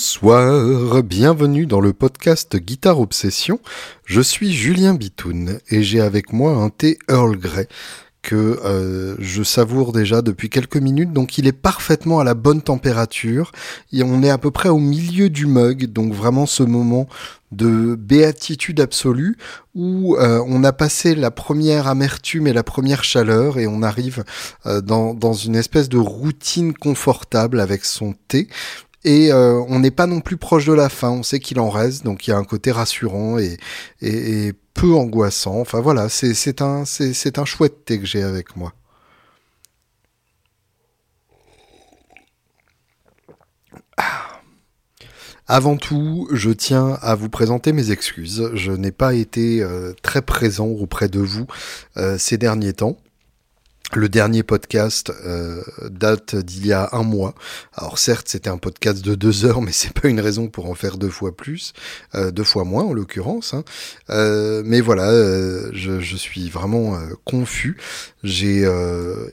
Bonsoir, bienvenue dans le podcast Guitare Obsession. Je suis Julien Bitoun et j'ai avec moi un thé Earl Grey que euh, je savoure déjà depuis quelques minutes, donc il est parfaitement à la bonne température. Et on est à peu près au milieu du mug, donc vraiment ce moment de béatitude absolue où euh, on a passé la première amertume et la première chaleur et on arrive euh, dans, dans une espèce de routine confortable avec son thé. Et euh, on n'est pas non plus proche de la fin, on sait qu'il en reste, donc il y a un côté rassurant et, et, peu angoissant. Enfin voilà, c'est un, c'est un chouette thé que j'ai avec moi. Ah. Avant tout, je tiens à vous présenter mes excuses. Je n'ai pas été euh, très présent auprès de vous euh, ces derniers temps. Le dernier podcast euh, date d'il y a un mois. Alors certes, c'était un podcast de deux heures, mais c'est pas une raison pour en faire deux fois plus, euh, deux fois moins en l'occurrence. Hein. Euh, mais voilà, je, je, suis vraiment confus. J'ai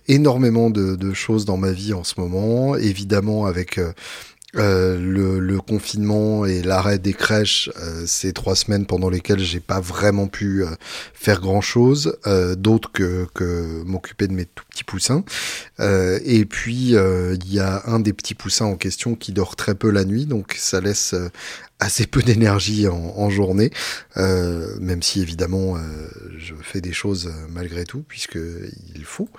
énormément de, de, choses dans ma vie en ce moment, évidemment avec euh, le, le, confinement et l'arrêt des crèches, euh, ces trois semaines pendant lesquelles j'ai pas vraiment pu euh, faire grand chose, euh, d'autre que, que m'occuper de mes tout petits poussins. et puis il y a un des petits poussins en question qui dort très peu la nuit, donc ça laisse assez peu d'énergie en, en, journée, euh, même si évidemment euh, je fais des choses euh, malgré tout, puisque il faut,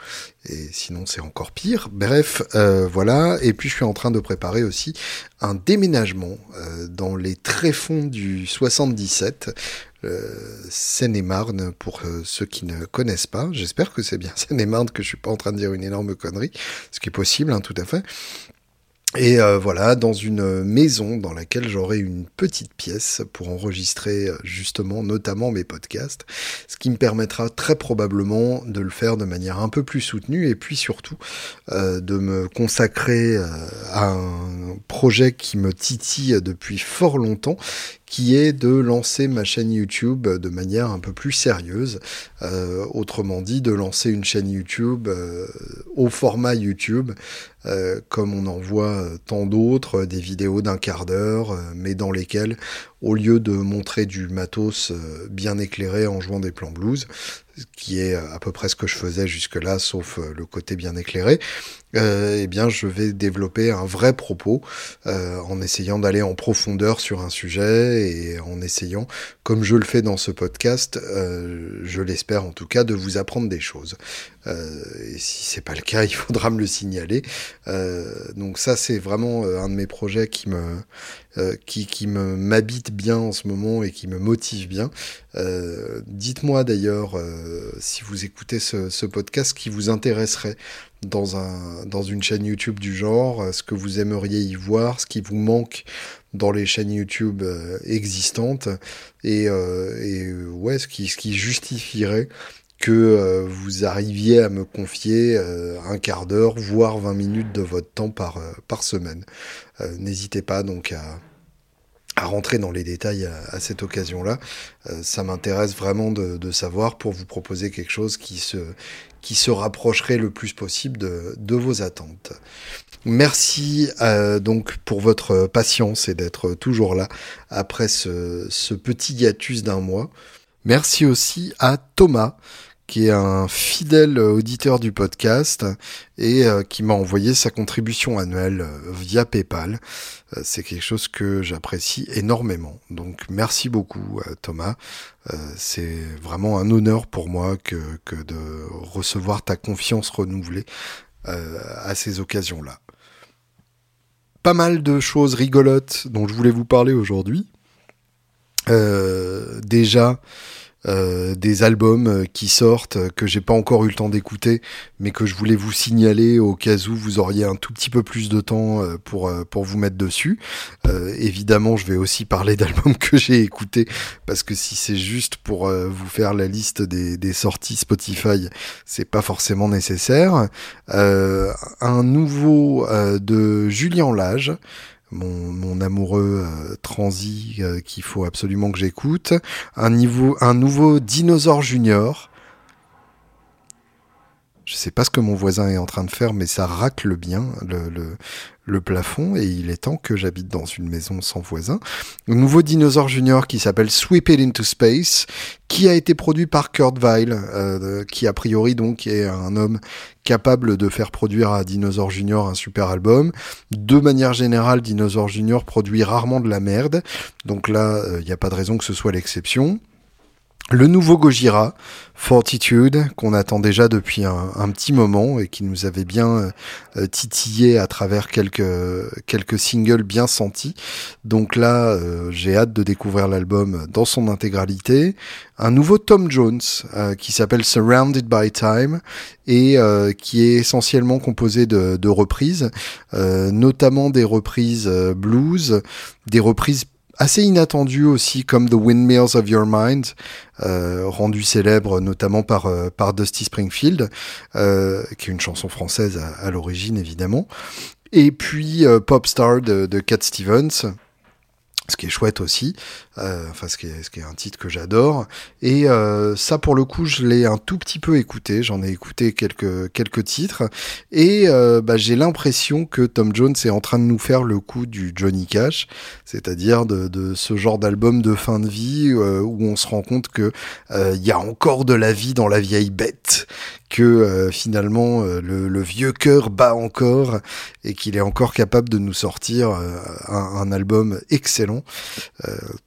et sinon c'est encore pire. Bref, euh, voilà, et puis je suis en train de préparer aussi un déménagement euh, dans les tréfonds du 77. Seine-et-Marne pour ceux qui ne connaissent pas. J'espère que c'est bien Seine-et-Marne que je suis pas en train de dire une énorme connerie, ce qui est possible, hein, tout à fait. Et euh, voilà, dans une maison dans laquelle j'aurai une petite pièce pour enregistrer euh, justement notamment mes podcasts, ce qui me permettra très probablement de le faire de manière un peu plus soutenue et puis surtout euh, de me consacrer à un projet qui me titille depuis fort longtemps, qui est de lancer ma chaîne YouTube de manière un peu plus sérieuse. Euh, autrement dit, de lancer une chaîne YouTube euh, au format YouTube, euh, comme on en voit tant d'autres, des vidéos d'un quart d'heure, mais dans lesquelles, au lieu de montrer du matos bien éclairé en jouant des plans blues, qui est à peu près ce que je faisais jusque-là, sauf le côté bien éclairé, euh, eh bien, je vais développer un vrai propos euh, en essayant d'aller en profondeur sur un sujet et en essayant, comme je le fais dans ce podcast, euh, je l'espère en tout cas, de vous apprendre des choses. Euh, et si c'est pas le cas, il faudra me le signaler. Euh, donc ça, c'est vraiment euh, un de mes projets qui me qui, qui me m'habite bien en ce moment et qui me motive bien. Dites-moi d'ailleurs si vous écoutez ce, ce podcast qui vous intéresserait dans, un, dans une chaîne YouTube du genre, ce que vous aimeriez y voir, ce qui vous manque dans les chaînes YouTube euh, existantes, et, euh, et ouais, ce qui, ce qui justifierait que euh, vous arriviez à me confier un quart d'heure, voire 20 minutes de votre temps par, par semaine. N'hésitez pas donc à, à rentrer dans les détails à, à cette occasion-là. ça m'intéresse vraiment de, de, savoir pour vous proposer quelque chose qui se, qui se rapprocherait le plus possible de, de vos attentes. Merci euh, donc pour votre patience et d'être toujours là après ce, ce petit hiatus d'un mois. Merci aussi à Thomas qui est un fidèle auditeur du podcast et euh, qui m'a envoyé sa contribution annuelle euh, via PayPal. Euh, c'est quelque chose que j'apprécie énormément. Donc merci beaucoup Thomas. C'est vraiment un honneur pour moi que, que de recevoir ta confiance renouvelée à ces occasions-là. Pas mal de choses rigolotes dont je voulais vous parler aujourd'hui. déjà, euh, des albums euh, qui sortent euh, que j'ai pas encore eu le temps d'écouter, mais que je voulais vous signaler au cas où vous auriez un tout petit peu plus de temps pour pour vous mettre dessus. Euh, évidemment, je vais aussi parler d'albums que j'ai écoutés parce que si c'est juste pour vous faire la liste des, des sorties Spotify, c'est pas forcément nécessaire. un nouveau de Julien Lage mon, amoureux euh, transi euh, qu'il faut absolument que j'écoute, un, nouveau Dinosaure Junior. Je sais pas ce que mon voisin est en train de faire, mais ça racle bien le, le plafond et il est temps que j'habite dans une maison sans voisin. Un nouveau dinosaure junior qui s'appelle Sweep It Into Space, qui a été produit par Kurt Weill, euh, qui a priori donc est un homme capable de faire produire à Dinosaur Junior un super album. De manière générale, Dinosaur Junior produit rarement de la merde, donc là, il euh, n'y a pas de raison que ce soit l'exception. Le nouveau Gojira, Fortitude, qu'on attend déjà depuis un, petit moment et qui nous avait bien euh, titillé à travers quelques, singles bien sentis. Donc là, euh, j'ai hâte de découvrir l'album dans son intégralité. Un nouveau Tom Jones euh, qui s'appelle Surrounded by Time et qui est essentiellement composé de reprises, notamment des reprises blues, des reprises assez inattendu aussi comme The Windmills of Your Mind, euh, rendu célèbre notamment par, euh, Dusty Springfield, euh, qui est une chanson française à, l'origine évidemment. Et puis Popstar de, de Cat Stevens ce qui est chouette aussi, euh, enfin ce qui, est, ce qui est un titre que j'adore. Et euh, ça pour le coup je l'ai un tout petit peu écouté, j'en ai écouté quelques, quelques titres, et euh, bah, j'ai l'impression que Tom Jones est en train de nous faire le coup du Johnny Cash, c'est-à-dire de, de, ce genre d'album de fin de vie euh, où on se rend compte que euh, il y a encore de la vie dans la vieille bête, que euh, finalement euh, le, vieux cœur bat encore et qu'il est encore capable de nous sortir euh, un, album excellent.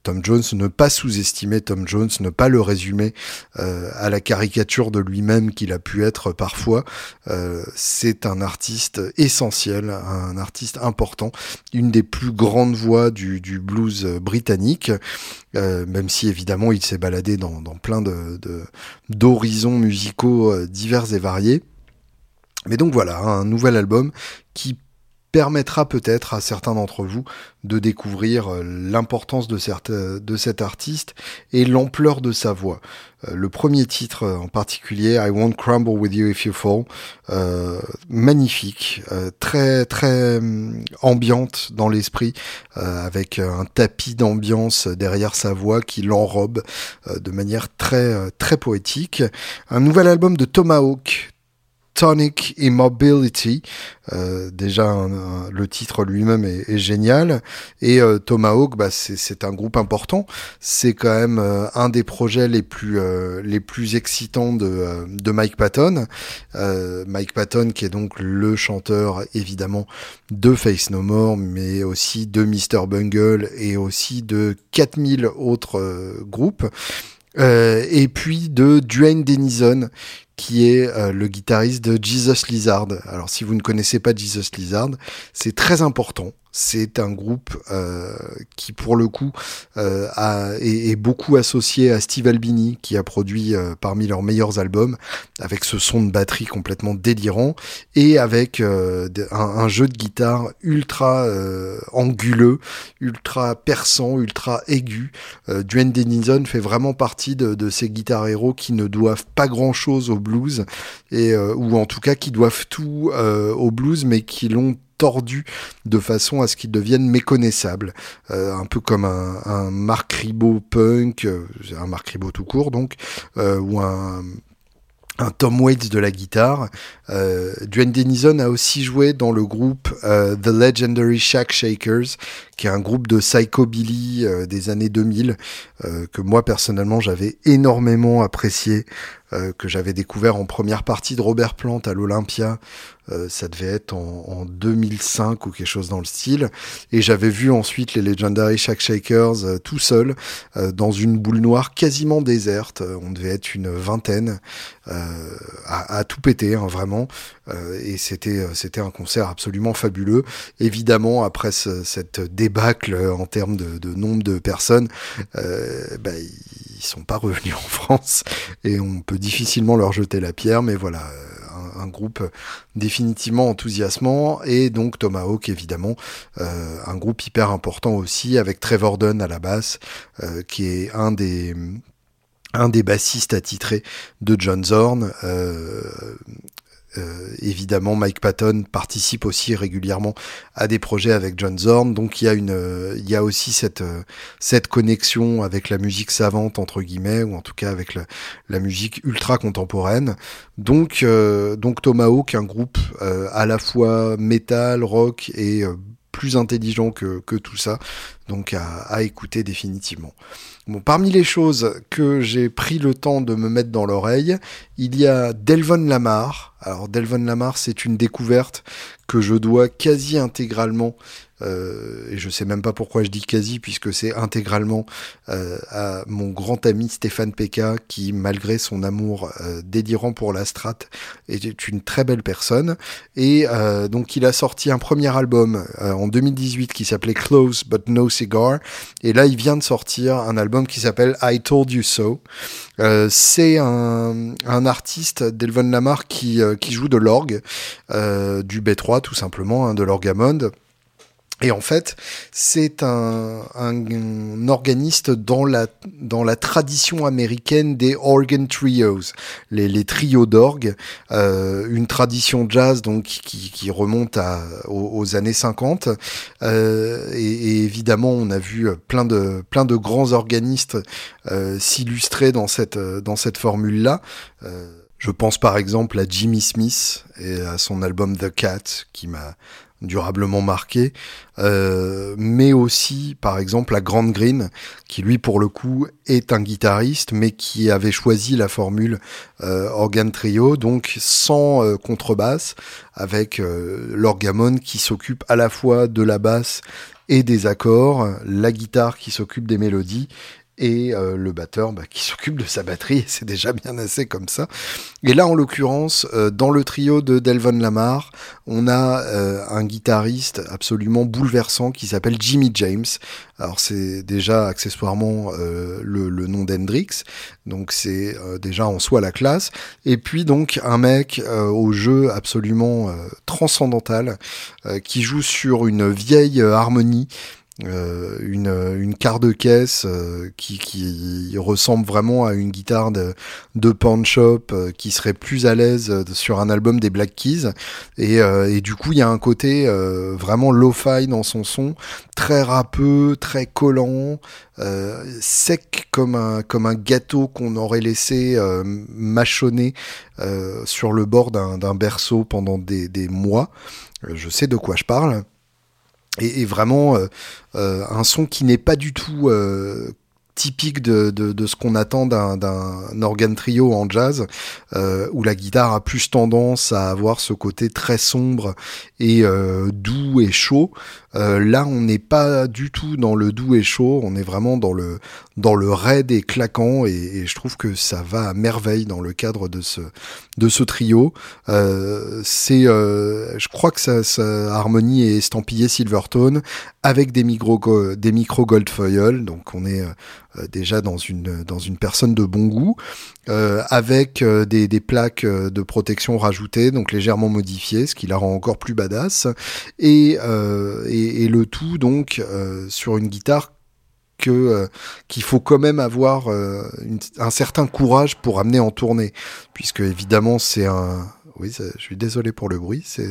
Tom Jones, ne pas sous-estimer Tom Jones, ne pas le résumer à la caricature de lui-même qu'il a pu être parfois. C'est un artiste essentiel, un artiste important, une des plus grandes voix du, du blues britannique. Euh, même si évidemment il s'est baladé dans, plein de, d'horizons musicaux euh, divers et variés. Mais donc voilà, un nouvel album qui permettra peut-être à certains d'entre vous de découvrir euh, l'importance de, euh, de cet artiste et l'ampleur de sa voix. Euh, le premier titre en particulier, I Won't Crumble With You If You Fall, magnifique, très très ambiante dans l'esprit, avec un tapis d'ambiance derrière sa voix qui l'enrobe de manière très très poétique. Un nouvel album de Tomahawk, Tonic Immobility. Euh, déjà, le titre lui-même est, génial. Et euh, Tomahawk, bah, c'est un groupe important. C'est quand même euh, un des projets les plus les plus excitants de, de Mike Patton. Mike Patton, qui est donc le chanteur évidemment de Face No More, mais aussi de Mr Bungle et aussi de 4000 autres groupes. Et puis de Dwayne Denison, qui est euh, le guitariste de Jesus Lizard. Alors si vous ne connaissez pas Jesus Lizard, c'est très important c'est un groupe euh, qui, pour le coup, euh, a, est, beaucoup associé à Steve Albini, qui a produit euh, parmi leurs meilleurs albums, avec ce son de batterie complètement délirant, et avec un, jeu de guitare ultra anguleux, ultra perçant, ultra aigu. Dwayne Denison fait vraiment partie de, de ces guitares héros qui ne doivent pas grand-chose au blues, et, ou en tout cas qui doivent tout au blues, mais qui l'ont tordu de façon à ce qu'ils deviennent méconnaissables. Euh, un peu comme un, Mark Ribot punk, euh, un Mark Ribot tout court donc, euh, ou un Tom Waits de la guitare. Dwayne Denison a aussi joué dans le groupe The Legendary Shack Shakers, qui est un groupe de psychobilly des années 2000 que moi personnellement j'avais énormément apprécié, que j'avais découvert en première partie de Robert Plant à l'Olympia euh, ça devait être en, 2005 ou quelque chose dans le style. Et j'avais vu ensuite les Legendary Shack Shakers euh, tout seul euh, dans une boule noire quasiment déserte. On devait être une vingtaine à, tout péter, hein, vraiment. et c'était c'était un concert absolument fabuleux. Évidemment, après cette débâcle en termes de, nombre de personnes, bah, ils sont pas revenus en France et on peut difficilement leur jeter la pierre. Mais voilà un, groupe définitivement enthousiasmant et donc Tomahawk évidemment euh, un groupe hyper important aussi avec Trevor Dunn à la basse euh, qui est un des un des bassistes attitrés de John Zorn. Euh, euh, évidemment, Mike Patton participe aussi régulièrement à des projets avec John Zorn, donc il y a une, euh, il y a aussi cette euh, cette connexion avec la musique savante entre guillemets, ou en tout cas avec la, musique ultra contemporaine. Donc donc Tomahawk, un groupe à la fois metal, rock et plus intelligent que, que tout ça, donc à, à écouter définitivement. Bon, parmi les choses que j'ai pris le temps de me mettre dans l'oreille, il y a Delvon Lamar. Alors Delvon Lamar, c'est une découverte que je dois quasi intégralement euh, et je sais même pas pourquoi je dis quasi, puisque c'est intégralement euh, à mon grand ami Stéphane Peka, qui, malgré son amour euh, pour la strat, est une très belle personne. Et donc, il a sorti un premier album en 2018 qui s'appelait Close But No Cigar. Et là, il vient de sortir un album qui s'appelle I Told You So. C'est un, artiste, Delvon Lamar, qui, qui joue de l'orgue, du B3 tout simplement, hein, de l'orgamond. Et en fait, c'est un, un, organiste dans la, dans la tradition américaine des organ trios, les, les trios d'orgue, euh, une tradition jazz donc qui, qui remonte à, aux, années 50. Euh, et, et, évidemment, on a vu plein de, plein de grands organistes euh, s'illustrer dans cette, dans cette formule-là. Euh, je pense par exemple à Jimmy Smith et à son album The Cat qui m'a durablement marqué, euh, mais aussi par exemple la Grande Green, qui lui pour le coup est un guitariste, mais qui avait choisi la formule euh, organ trio, donc sans euh, contrebasse, avec euh, l'orgamon qui s'occupe à la fois de la basse et des accords, la guitare qui s'occupe des mélodies et euh, le batteur bah, qui s'occupe de sa batterie, c'est déjà bien assez comme ça. Et là, en l'occurrence, euh, dans le trio de Delvon Lamar, on a euh, un guitariste absolument bouleversant qui s'appelle Jimmy James. Alors c'est déjà accessoirement le, le, nom d'Hendrix, donc c'est déjà en soi la classe. Et puis donc un mec au jeu absolument transcendantal qui joue sur une vieille harmonie euh, une, une quart de caisse euh, qui, qui ressemble vraiment à une guitare de, de shop euh, qui serait plus à l'aise sur un album des Black Keys. Et, et du coup il y a un côté vraiment lo-fi dans son son très râpeux très collant sec comme un comme un gâteau qu'on aurait laissé mâchonner sur le bord d'un berceau pendant des, des mois. Je sais de quoi je parle et, vraiment euh, euh, un son qui n'est pas du tout euh, typique de, de, de, ce qu'on attend d'un organ trio en jazz, euh, où la guitare a plus tendance à avoir ce côté très sombre et euh, doux et chaud. Euh, là, on n'est pas du tout dans le doux et chaud, on est vraiment dans le dans le raid et claquant, et, et je trouve que ça va à merveille dans le cadre de ce de ce trio. Euh, c'est, euh, je crois que sa, sa, harmonie est estampillée Silvertone avec des micro des micro gold foil, donc on est euh, déjà dans une dans une personne de bon goût, euh, avec euh, des, des, plaques de protection rajoutées, donc légèrement modifiées, ce qui la rend encore plus badass, et, et, le tout donc sur une guitare que qu'il faut quand même avoir un certain courage pour amener en tournée, puisque évidemment c'est un, oui, je suis désolé pour le bruit, c'est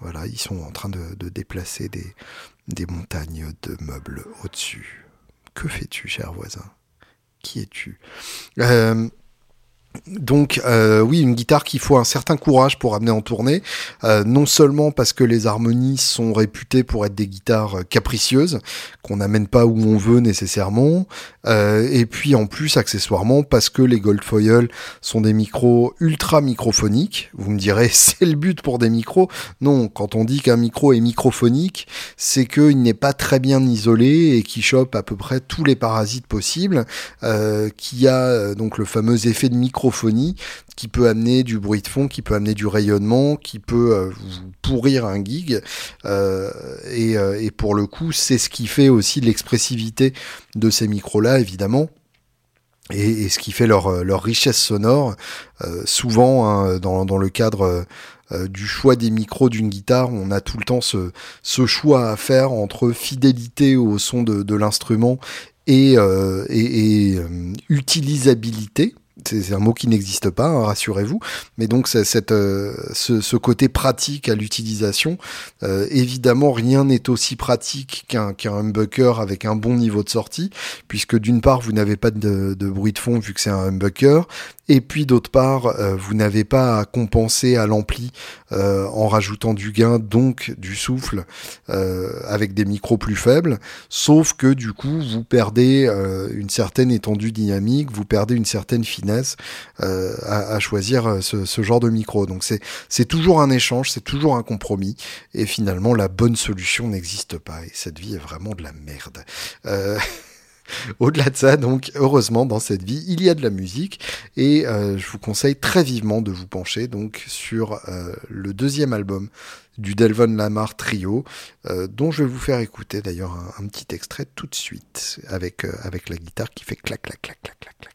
voilà, ils sont en train de, de déplacer des des montagnes de meubles au-dessus. Que fais-tu, cher voisin? Qui es-tu? Euh, donc euh, oui, une guitare qu'il faut un certain courage pour amener en tournée, euh, non seulement parce que les harmonies sont réputées pour être des guitares capricieuses, qu'on n'amène pas où on veut nécessairement, euh, et puis en plus accessoirement parce que les Goldfoil sont des micros ultra microphoniques. Vous me direz c'est le but pour des micros. Non, quand on dit qu'un micro est microphonique, c'est qu'il n'est pas très bien isolé et qui chope à peu près tous les parasites possibles, qui a donc le fameux effet de micro qui peut amener du bruit de fond, qui peut amener du rayonnement, qui peut euh, pourrir un gig. Euh, et, euh, et, pour le coup, c'est ce qui fait aussi l'expressivité de ces micros-là, évidemment. Et, ce qui fait leur, leur richesse sonore, souvent hein, dans, le cadre du choix des micros d'une guitare, on a tout le temps ce, choix à faire entre fidélité au son de, l'instrument et utilisabilité c'est un mot qui n'existe pas, hein, rassurez-vous. Mais donc cette, euh, ce, côté pratique à l'utilisation, euh, évidemment rien n'est aussi pratique qu'un qu'un humbucker avec un bon niveau de sortie, puisque d'une part vous n'avez pas de, de, bruit de fond vu que c'est un humbucker, et puis d'autre part, euh, vous n'avez pas à compenser à l'ampli euh, en rajoutant du gain, donc du souffle, euh, avec des micros plus faibles. Sauf que du coup, vous perdez une certaine étendue dynamique, vous perdez une certaine finesse à, choisir ce, ce, genre de micro. Donc c'est c'est toujours un échange, c'est toujours un compromis. Et finalement, la bonne solution n'existe pas. Et cette vie est vraiment de la merde. Au-delà de ça, donc, heureusement, dans cette vie, il y a de la musique et euh, je vous conseille très vivement de vous pencher donc sur euh, le deuxième album du Delvon Lamar Trio, euh, dont je vais vous faire écouter d'ailleurs un, un, petit extrait tout de suite avec, avec la guitare qui fait clac, clac, clac, clac, clac, clac,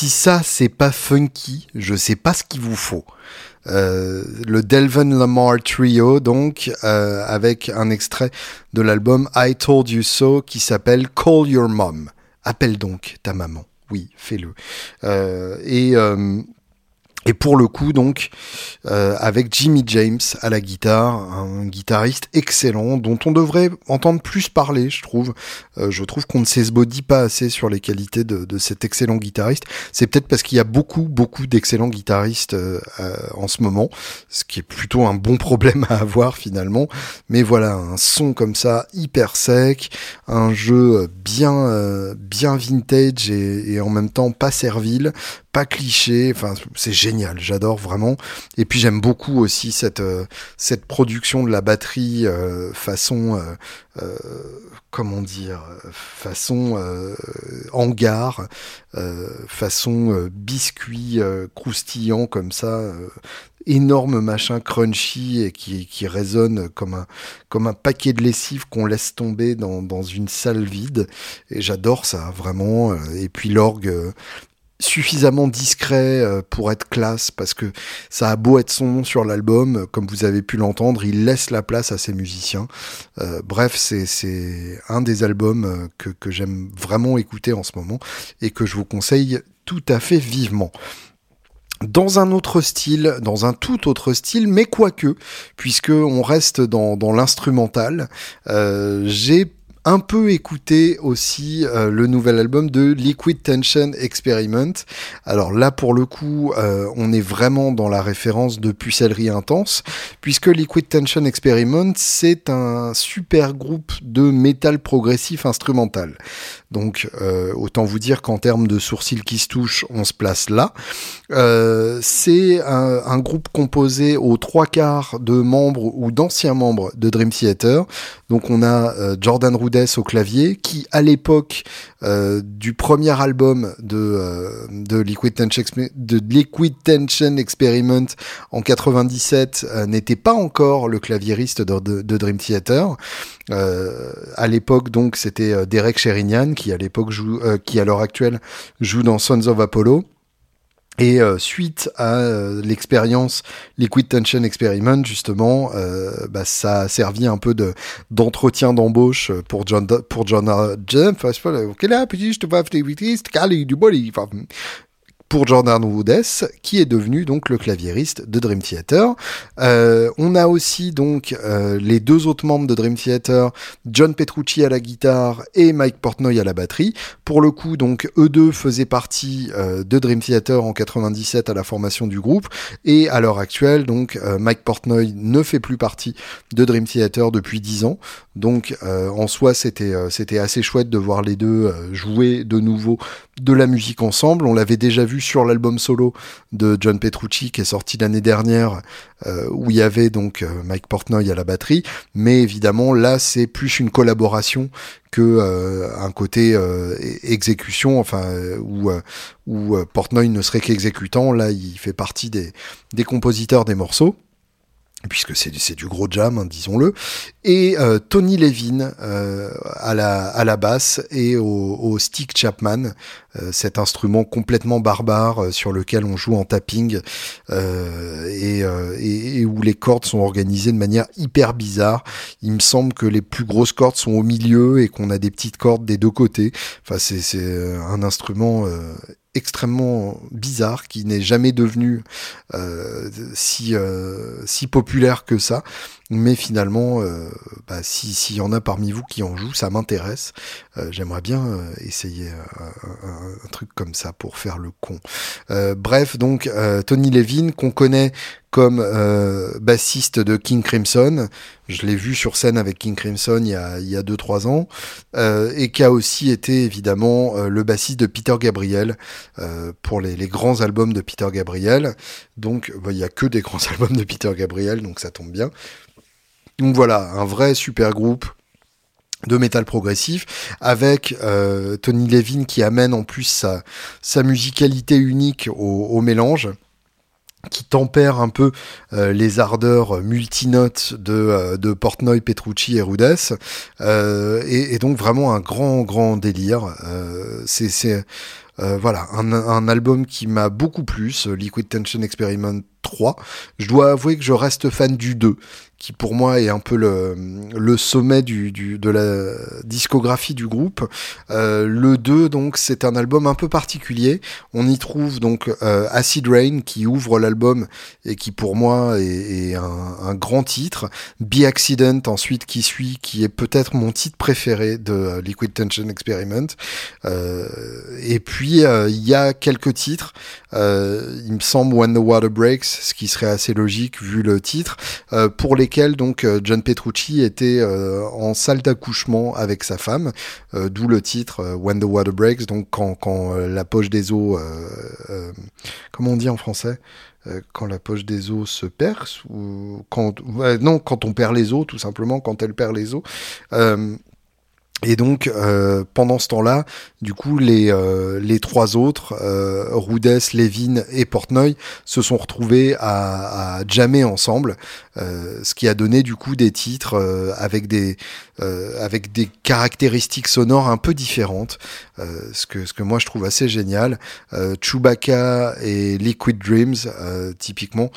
si ça c'est pas funky, je sais pas ce qu'il vous faut. Euh, le Delvin Lamar Trio, donc, euh, avec un extrait de l'album I Told You So qui s'appelle Call Your Mom. Appelle donc ta maman. Oui, fais-le. Euh, et et pour le coup, donc, euh, avec Jimmy James à la guitare, un guitariste excellent dont on devrait entendre plus parler, je trouve. Euh, je trouve qu'on ne s'esbodie pas assez sur les qualités de, de cet excellent guitariste. C'est peut-être parce qu'il y a beaucoup, beaucoup d'excellents guitaristes euh, en ce moment, ce qui est plutôt un bon problème à avoir finalement. Mais voilà, un son comme ça, hyper sec, un jeu bien, bien vintage et, et en même temps pas servile, pas cliché. Enfin, c'est génial. J'adore vraiment. Et puis j'aime beaucoup aussi cette euh, cette production de la batterie euh, façon euh, comment dire façon hangar, façon biscuit croustillant comme ça. énorme machin crunchy et qui, qui résonne comme un, comme un paquet de lessive qu'on laisse tomber dans, dans une salle vide. Et j'adore ça, vraiment. Et puis l'orgue, suffisamment discret euh, pour être classe parce que ça a beau être son nom sur l'album, comme vous avez pu l'entendre, il laisse la place à ses musiciens. Euh, bref, c'est un des albums euh, que, que j'aime vraiment écouter en ce moment et que je vous conseille tout à fait vivement dans un autre style, dans un tout autre style, mais quoique, puisque on reste dans, dans l'instrumental, euh, j'ai un peu écouté aussi euh, le nouvel album de Liquid Tension Experiment. Alors là, pour le coup, euh, on est vraiment dans la référence de pucellerie intense, puisque Liquid Tension Experiment, c'est un super groupe de métal progressif instrumental. Donc, euh, autant vous dire qu'en termes de sourcils qui se touchent, on se place là. c'est un, groupe composé aux trois quarts de membres ou d'anciens membres de Dream Theater. Donc, on a Jordan Rudess au clavier, qui à l'époque euh, du premier album de, euh, de, Liquid Tension, Experiment en 97 euh, n'était pas encore le claviériste de, de, Dream Theater. à l'époque donc c'était Derek Sherinian qui à l'époque joue, qui à l'heure actuelle joue dans Sons of Apollo. Et euh, suite à euh, l'expérience Liquid Tension Experiment, justement, euh, bah, ça a servi un peu de d'entretien d'embauche pour John pour John je te body pour Jordan Woodes, qui est devenu donc le claviériste de Dream Theater. Euh, on a aussi donc euh, les deux autres membres de Dream Theater, John Petrucci à la guitare et Mike Portnoy à la batterie. Pour le coup, donc eux deux faisaient partie euh, de Dream Theater en 97 à la formation du groupe, et à l'heure actuelle, donc Mike Portnoy ne fait plus partie de Dream Theater depuis 10 ans. Donc en soi, c'était c'était assez chouette de voir les deux jouer de nouveau de la musique ensemble. On l'avait déjà vu sur l'album solo de John Petrucci qui est sorti l'année dernière, euh, où il y avait donc euh, Mike Portnoy à la batterie. Mais évidemment, là, c'est plus une collaboration que euh, un côté exécution, enfin où où Portnoy ne serait qu'exécutant. Là, il fait partie des des compositeurs des morceaux puisque c'est du gros jam, hein, disons-le, et euh, Tony Levin euh, à, la, à la basse et au, stick Chapman, euh, cet instrument complètement barbare sur lequel on joue en tapping et, et, où les cordes sont organisées de manière hyper bizarre. Il me semble que les plus grosses cordes sont au milieu et qu'on a des petites cordes des deux côtés. Enfin, c'est un instrument extrêmement bizarre qui n'est jamais devenu euh, si euh, si populaire que ça. Mais finalement euh, bah, si s'il y en a parmi vous qui en jouent ça m'intéresse. J'aimerais bien essayer un, truc comme ça pour faire le con bref donc Tony Levin qu'on connaît comme euh, bassiste de King Crimson. Je l'ai vu sur scène avec King Crimson il y a, il y a 2-3 ans. Euh, et qui a aussi été évidemment euh, le bassiste de Peter Gabriel euh, pour les, les, grands albums de Peter Gabriel. Donc bah, il y a que des grands albums de Peter Gabriel, donc ça tombe bien. Donc voilà, un vrai super groupe de métal progressif avec euh, Tony Levin qui amène en plus sa, musicalité unique au, mélange qui tempère un peu euh, les ardeurs multinotes de, euh, de Portnoy, Petrucci et Rudess, euh, et, donc vraiment un grand grand délire. C'est voilà un, un, album qui m'a beaucoup plu, Liquid Tension Experiment 3. Je dois avouer que je reste fan du 2, qui pour moi est un peu le, le sommet du, du, de la discographie du groupe. Euh, le 2, donc, c'est un album un peu particulier. On y trouve donc euh, Acid Rain qui ouvre l'album et qui pour moi est, est un, un, grand titre. Be Accident ensuite qui suit, qui est peut-être mon titre préféré de Liquid Tension Experiment. Euh, et puis euh, il y a quelques titres. Euh, il me semble When the Water Breaks, ce qui serait assez logique vu le titre, pour les donc euh, John Petrucci était euh, en salle d'accouchement avec sa femme, euh, d'où le titre When the Water Breaks, donc quand, la poche des os, comment on dit en français quand la poche des os se perce ou quand non quand on perd les os tout simplement quand elle perd les os et donc, euh, pendant ce temps-là, du coup, les, euh, les trois autres, euh, Levin et Portnoy, se sont retrouvés à, à jammer ensemble, euh, ce qui a donné du coup des titres euh, avec des avec des caractéristiques sonores un peu différentes, ce que ce que moi je trouve assez génial. Chewbacca et Liquid Dreams, typiquement,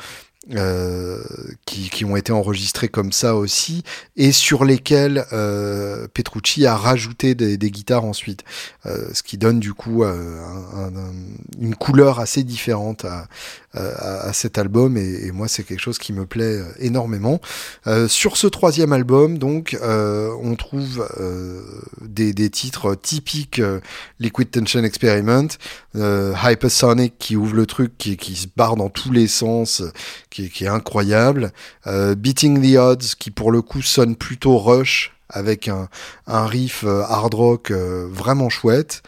euh, qui, qui, ont été enregistrés comme ça aussi, et sur lesquels euh, Petrucci a rajouté des, des guitares ensuite, euh, ce qui donne du coup euh, un, un, une couleur assez différente à, à, à cet album, et, et moi c'est quelque chose qui me plaît euh, énormément. Euh, sur ce troisième album, donc, on trouve des, des, titres typiques Liquid Tension Experiment, Hypersonic qui ouvre le truc, qui, qui se barre dans tous les sens, qui est, incroyable. Euh, Beating the Odds, qui pour le coup sonne plutôt rush, avec un, un riff euh, hard rock euh, vraiment chouette.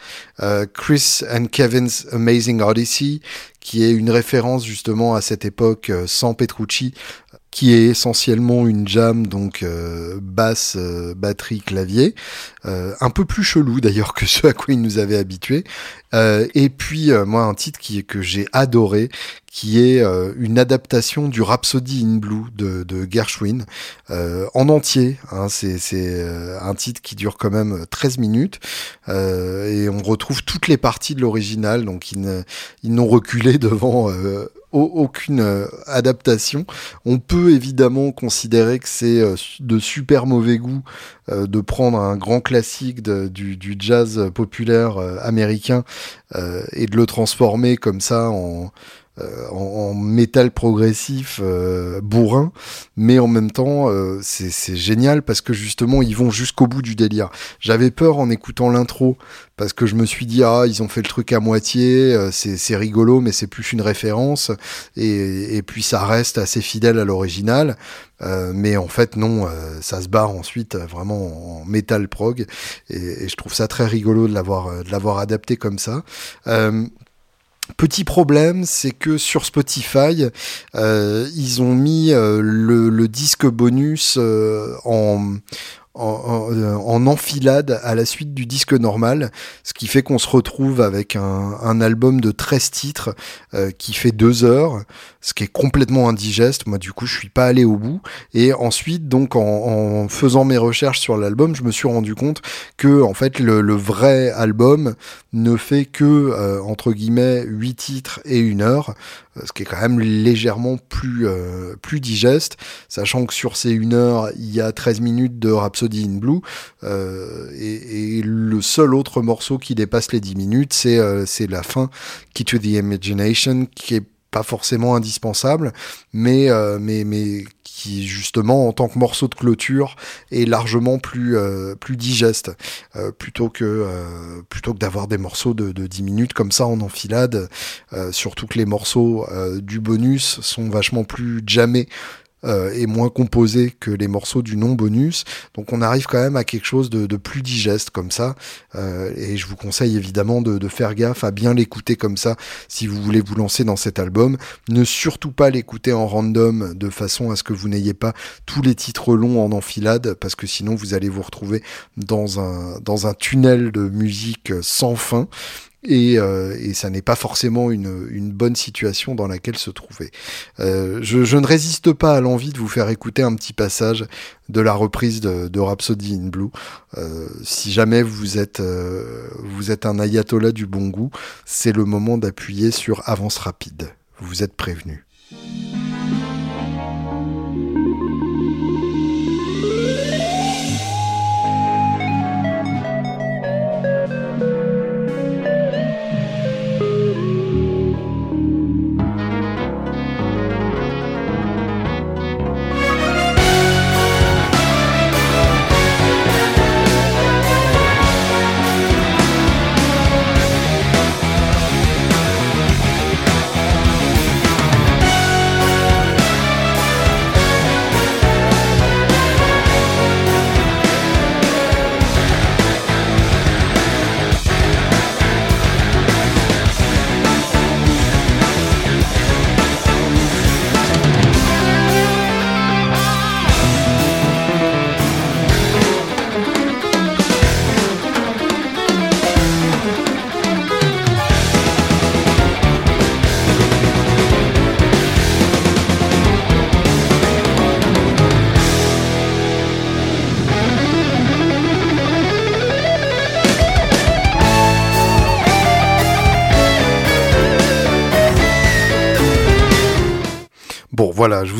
Chris and Kevin's Amazing Odyssey, qui est une référence justement à cette époque sans Petrucci, qui est essentiellement une jam, donc basse, batterie, clavier, un peu plus chelou d'ailleurs que ce à quoi il nous avait habitué. et puis moi un titre qui que j'ai adoré, qui est euh, une adaptation du Rhapsody in Blue de, de Gershwin euh, en entier. Hein, c'est euh, un titre qui dure quand même 13 minutes et on retrouve toutes les parties de l'original, donc ils n'ont reculé devant aucune adaptation. On peut évidemment considérer que c'est de super mauvais goût de prendre un grand classique du, du, jazz populaire américain et de le transformer comme ça en, euh, en, métal progressif euh, bourrin, mais en même temps euh, c'est génial parce que justement ils vont jusqu'au bout du délire. J'avais peur en écoutant l'intro parce que je me suis dit ah ils ont fait le truc à moitié, c'est rigolo mais c'est plus une référence et, et, puis ça reste assez fidèle à l'original. mais en fait non, ça se barre ensuite vraiment en métal prog et, et, je trouve ça très rigolo de l'avoir de l'avoir adapté comme ça. Petit problème, c'est que sur Spotify, euh, ils ont mis euh, le, disque bonus euh, en, en, enfilade à la suite du disque normal, ce qui fait qu'on se retrouve avec un, album de 13 titres qui fait deux heures, ce qui est complètement indigeste. Moi, du coup, je suis pas allé au bout. Et ensuite, donc, en, faisant mes recherches sur l'album, je me suis rendu compte que, en fait, le, vrai album ne fait que, euh, entre guillemets, 8 titres et une heure, euh, ce qui est quand même légèrement plus, euh, plus digeste, sachant que sur ces une heure, il y a 13 minutes de Rhapsody in Blue, et, et, le seul autre morceau qui dépasse les 10 minutes, c'est c'est la fin, Key to the Imagination, qui est pas forcément indispensable, mais, euh, mais, mais qui justement en tant que morceau de clôture est largement plus, euh, plus digeste, euh, plutôt que, plutôt que d'avoir des morceaux de, de 10 minutes comme ça en enfilade, surtout que les morceaux du bonus sont vachement plus jamais euh, est moins composé que les morceaux du non-bonus. Donc on arrive quand même à quelque chose de, plus digeste comme ça. Euh, et je vous conseille évidemment de, faire gaffe à bien l'écouter comme ça si vous voulez vous lancer dans cet album. Ne surtout pas l'écouter en random de façon à ce que vous n'ayez pas tous les titres longs en enfilade parce que sinon vous allez vous retrouver dans un, dans un tunnel de musique sans fin. Euh, et, ça n'est pas forcément une, bonne situation dans laquelle se trouver. Euh, je, ne résiste pas à l'envie de vous faire écouter un petit passage de la reprise de, Rhapsody in Blue. Euh, si jamais vous êtes, vous êtes un ayatollah du bon goût, c'est le moment d'appuyer sur avance rapide. Vous êtes prévenu.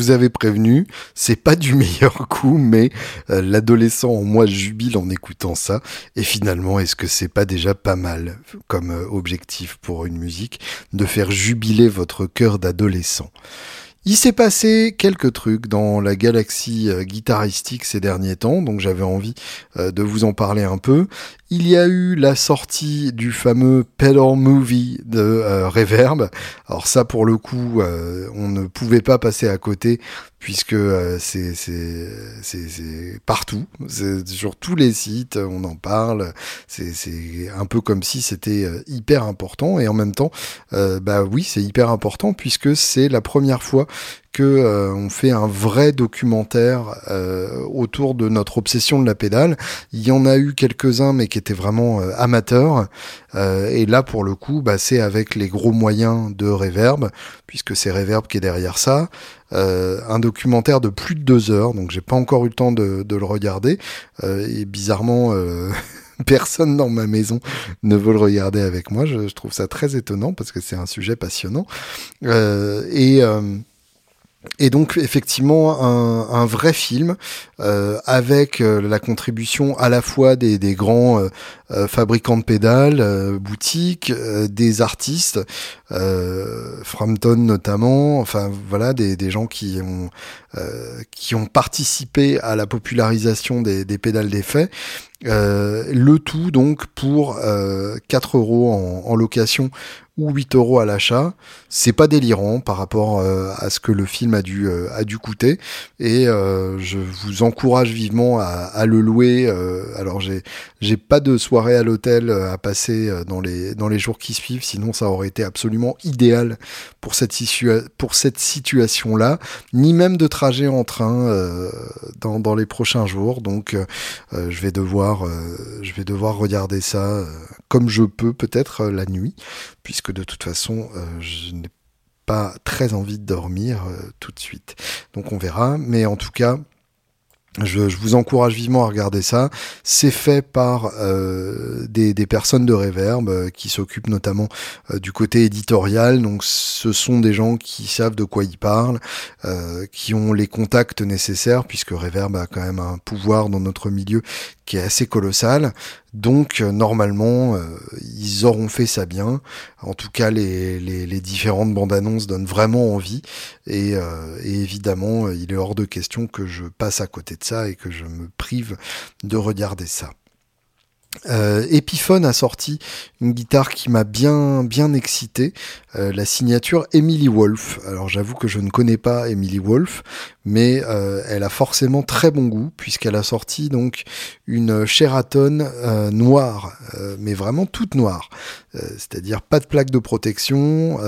Vous avais prévenu, c'est pas du meilleur coup, mais euh, l'adolescent en moi jubile en écoutant ça. Et finalement, est-ce que c'est pas déjà pas mal comme euh, objectif pour une musique de faire jubiler votre cœur d'adolescent? Il s'est passé quelques trucs dans la galaxie euh, guitaristique ces derniers temps, donc j'avais envie de vous en parler un peu. Il y a eu la sortie du fameux Pedal Movie de euh, Reverb. Alors ça, pour le coup, euh, on ne pouvait pas passer à côté puisque euh, c'est partout, sur tous les sites, on en parle. C'est un peu comme si c'était hyper important et en même temps, bah oui, c'est hyper important puisque c'est la première fois que on fait un vrai documentaire autour de notre obsession de la pédale. Il y en a eu quelques-uns, mais qui étaient vraiment amateurs. et là, pour le coup, bah, c'est avec les gros moyens de Reverb, puisque c'est Reverb qui est derrière ça. Euh, un documentaire de plus de deux heures, donc j'ai pas encore eu le temps de, le regarder. Euh, et bizarrement, euh, personne dans ma maison ne veut le regarder avec moi. Je, trouve ça très étonnant parce que c'est un sujet passionnant. et et donc effectivement un, vrai film avec la contribution à la fois des, grands fabricants de pédales, boutiques, des artistes, euh, Frampton notamment, enfin voilà des, des gens qui ont euh, qui ont participé à la popularisation des, des pédales d'effet. Euh, le tout donc pour euh, 4 euros en, en, location ou 8 euros à l'achat. C'est pas délirant par rapport euh, à ce que le film a dû, euh, a dû coûter. Et je vous encourage vivement à, à le louer. alors j'ai, j'ai pas de soirée à l'hôtel à passer dans les, dans les jours qui suivent, sinon ça aurait été absolument idéal pour cette, pour cette situation-là, ni même de trajet en train euh, dans, dans, les prochains jours. Donc, euh, euh, je vais devoir, je vais devoir regarder ça comme je peux, peut-être la nuit, puisque de toute façon, je n'ai pas très envie de dormir tout de suite. Donc, on verra. Mais en tout cas, je, vous encourage vivement à regarder ça. C'est fait par euh, des, personnes de Reverb euh, qui s'occupent notamment euh, du côté éditorial. Donc ce sont des gens qui savent de quoi ils parlent, qui ont les contacts nécessaires puisque Reverb a quand même un pouvoir dans notre milieu qui est assez colossal. Donc euh, normalement, euh, ils auront fait ça bien. En tout cas, les, différentes bandes annonces donnent vraiment envie. Et, euh, évidemment, il est hors de question que je passe à côté de ça et que je me prive de regarder ça. Epiphone a sorti une guitare qui m'a bien bien excité, la signature Emily Wolf. Alors j'avoue que je ne connais pas Emily Wolf, mais euh, elle a forcément très bon goût puisqu'elle a sorti donc une Sheraton euh, noire, mais vraiment toute noire, c'est-à-dire pas de plaque de protection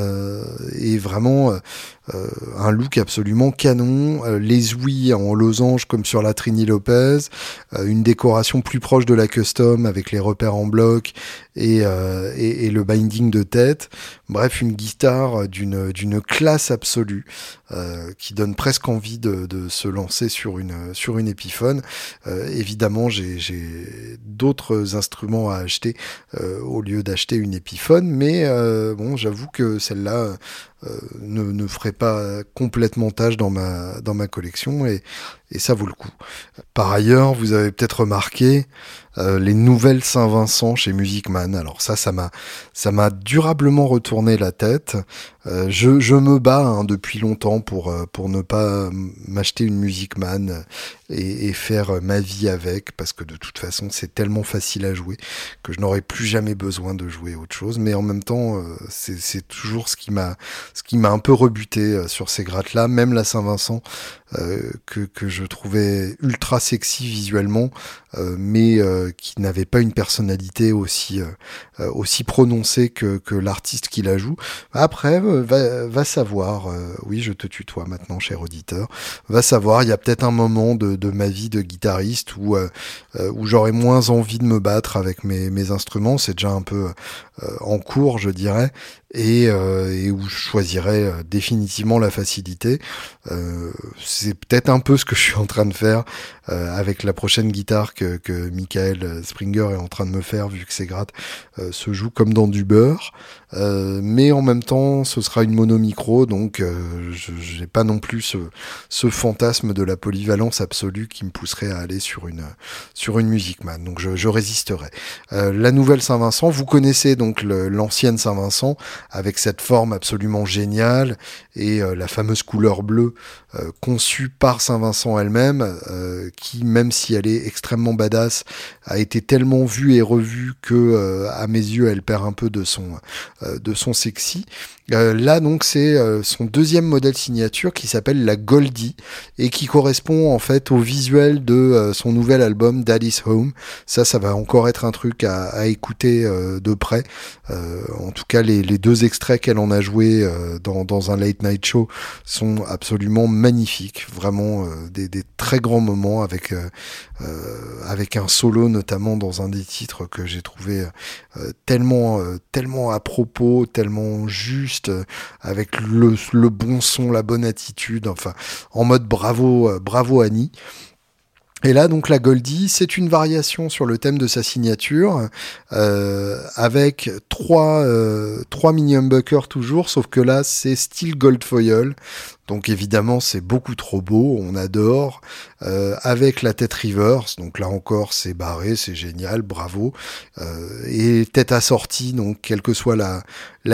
et vraiment un look absolument canon, les ouïes en losange comme sur la Trini Lopez, une décoration plus proche de la custom avec les repères en bloc et, euh, et, le binding de tête. Bref, une guitare d'une classe absolue euh, qui donne presque envie de, se lancer sur une sur une Epiphone. Euh, évidemment, j'ai d'autres instruments à acheter euh, au lieu d'acheter une Epiphone, mais bon, j'avoue que celle-là ne, ne ferait pas complètement tâche dans ma dans ma collection et et ça vaut le coup. Par ailleurs, vous avez peut-être remarqué euh, les nouvelles Saint-Vincent chez Musicman. Alors ça, ça m'a, ça m'a durablement retourné la tête. Euh, je, je, me bats hein, depuis longtemps pour euh, pour ne pas m'acheter une Musicman et, et, faire ma vie avec, parce que de toute façon, c'est tellement facile à jouer que je n'aurais plus jamais besoin de jouer autre chose. Mais en même temps, c'est toujours ce qui m'a ce qui m'a un peu rebuté sur ces grattes-là. Même la Saint-Vincent, euh, que, que, je trouvais ultra sexy visuellement, euh, mais euh, qui n'avait pas une personnalité aussi aussi prononcée que, que l'artiste qui la joue. Après, va, va savoir. oui, je te tutoie maintenant, cher auditeur. Va savoir. Il y a peut-être un moment de, de, ma vie de guitariste où où j'aurais moins envie de me battre avec mes, mes instruments. C'est déjà un peu en cours, je dirais et, euh, et, où je choisirais euh, définitivement la facilité. Euh, c'est peut-être un peu ce que je suis en train de faire euh, avec la prochaine guitare que, Michael Springer est en train de me faire, vu que ses grattes euh, se jouent comme dans du beurre. Mais en même temps, ce sera une mono micro, donc je n'ai pas non plus ce, ce, fantasme de la polyvalence absolue qui me pousserait à aller sur une sur une Music Man. Donc je, je résisterai. la nouvelle Saint-Vincent, vous connaissez donc l'ancienne Saint-Vincent avec cette forme absolument géniale et euh, la fameuse couleur bleue euh, conçue par Saint-Vincent elle-même, euh, qui même si elle est extrêmement badass, a été tellement vue et revue que à mes yeux elle perd un peu de son de son sexy. Euh, là donc c'est euh, son deuxième modèle signature qui s'appelle la Goldie et qui correspond en fait au visuel de euh, son nouvel album Daddy's Home. Ça, ça va encore être un truc à, écouter de près. en tout cas, les, deux extraits qu'elle en a joué dans, dans, un late night show sont absolument magnifiques, vraiment des, des, très grands moments avec avec un solo notamment dans un des titres que j'ai trouvé tellement tellement à propos, tellement juste euh, avec le, bon son, la bonne attitude, enfin, en mode bravo, euh, bravo Annie. Et là, donc, la Goldie, c'est une variation sur le thème de sa signature, euh, avec trois, trois mini humbuckers toujours, sauf que là, c'est style gold foil. Donc évidemment, c'est beaucoup trop beau, on adore. Euh, avec la tête reverse, donc là encore, c'est barré, c'est génial, bravo. Euh, et tête assortie, donc quelle que soit la,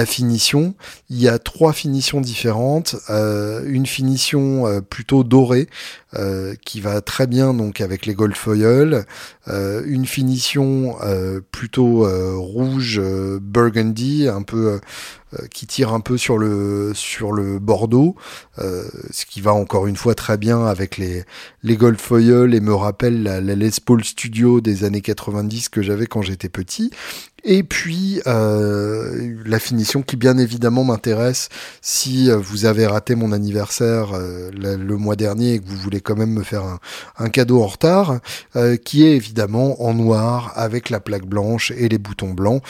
finition, il y a trois finitions différentes. Euh, une finition plutôt dorée, qui va très bien donc avec les gold foil. Une finition plutôt rouge burgundy, un peu euh, qui tire un peu sur le sur le Bordeaux, euh, ce qui va encore une fois très bien avec les les Gold Foil et me rappelle la, la Les Paul Studio des années 90 que j'avais quand j'étais petit. Et puis euh, la finition qui bien évidemment m'intéresse si euh, vous avez raté mon anniversaire euh, le, mois dernier et que vous voulez quand même me faire un, cadeau en retard, qui est évidemment en noir avec la plaque blanche et les boutons blancs.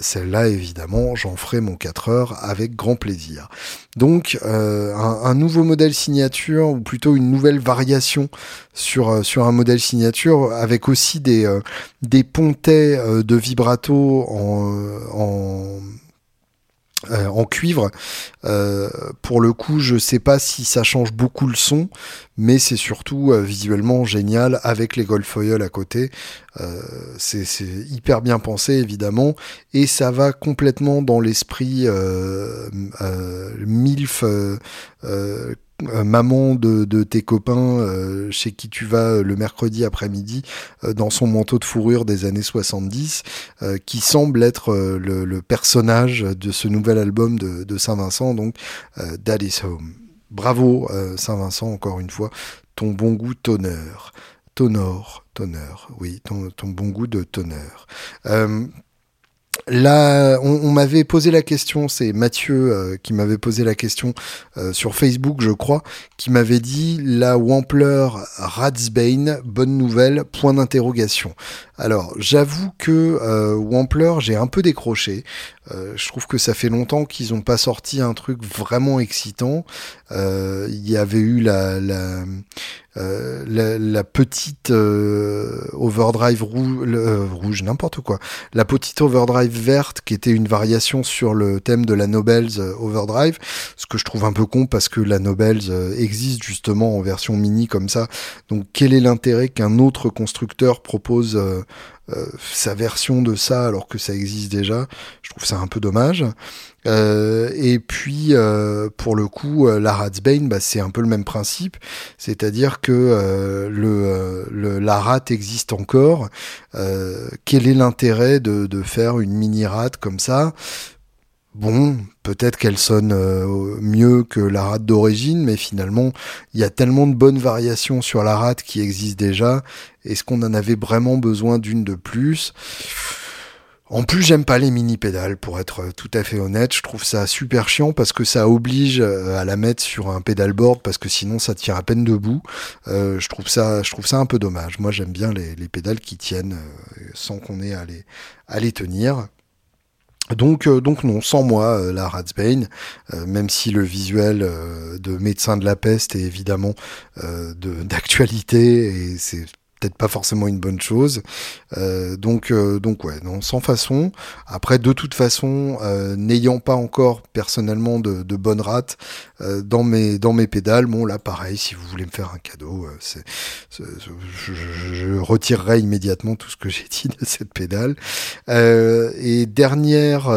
Celle-là évidemment j'en ferai mon 4 heures avec grand plaisir. Donc un, un, nouveau modèle signature ou plutôt une nouvelle variation sur sur un modèle signature avec aussi des des pontets de vibrato en, euh, en, cuivre. Euh, pour le coup, je sais pas si ça change beaucoup le son, mais c'est surtout euh, visuellement génial avec les gold foil à côté. c'est hyper bien pensé évidemment, et ça va complètement dans l'esprit milf maman de, tes copains euh, chez qui tu vas euh, le mercredi après-midi dans son manteau de fourrure des années 70, qui semble être le, personnage de ce nouvel album de, Saint-Vincent, donc Daddy's Home. Bravo Saint-Vincent, encore une fois, ton bon goût tonneur. Tonor, tonneur, oui, ton, ton bon goût de tonneur. Là, on, m'avait posé la question, c'est Mathieu euh, qui m'avait posé la question euh, sur Facebook, je crois, qui m'avait dit la Wampler Ratsbane, bonne nouvelle, point d'interrogation. Alors, j'avoue que euh, Wampler, j'ai un peu décroché. Euh, je trouve que ça fait longtemps qu'ils n'ont pas sorti un truc vraiment excitant. Euh, il y avait eu la, la, la, petite overdrive rouge, rouge n'importe quoi. La petite overdrive verte qui était une variation sur le thème de la Nobels overdrive. Ce que je trouve un peu con parce que la Nobels existe justement en version mini comme ça. Donc, quel est l'intérêt qu'un autre constructeur propose euh, sa version de ça alors que ça existe déjà. Je trouve ça un peu dommage. Euh, et puis euh, pour le coup, la Ratsbane, bah, c'est un peu le même principe, c'est-à-dire que le, la rat existe encore. quel est l'intérêt de, de, faire une mini rat comme ça? Bon, peut-être qu'elle sonne euh, mieux que la rate d'origine, mais finalement, il y a tellement de bonnes variations sur la rate qui existent déjà. Est-ce qu'on en avait vraiment besoin d'une de plus? En plus, j'aime pas les mini pédales, pour être tout à fait honnête. Je trouve ça super chiant parce que ça oblige euh, à la mettre sur un pedalboard parce que sinon ça tient à peine debout. Euh, je trouve ça, je trouve ça un peu dommage. Moi, j'aime bien les, pédales qui tiennent sans qu'on ait à les, tenir. Donc, euh, donc non, sans moi, euh, la Ratsbane, euh, même si le visuel de Médecin de la Peste est évidemment d'actualité et c'est peut-être pas forcément une bonne chose. Euh, donc, euh, donc ouais, non, sans façon. Après, de toute façon, euh, n'ayant pas encore personnellement de, de bonnes rates dans mes dans mes pédales, bon là, pareil, si vous voulez me faire un cadeau, c'est, je, je, retirerai immédiatement tout ce que j'ai dit de cette pédale. et dernière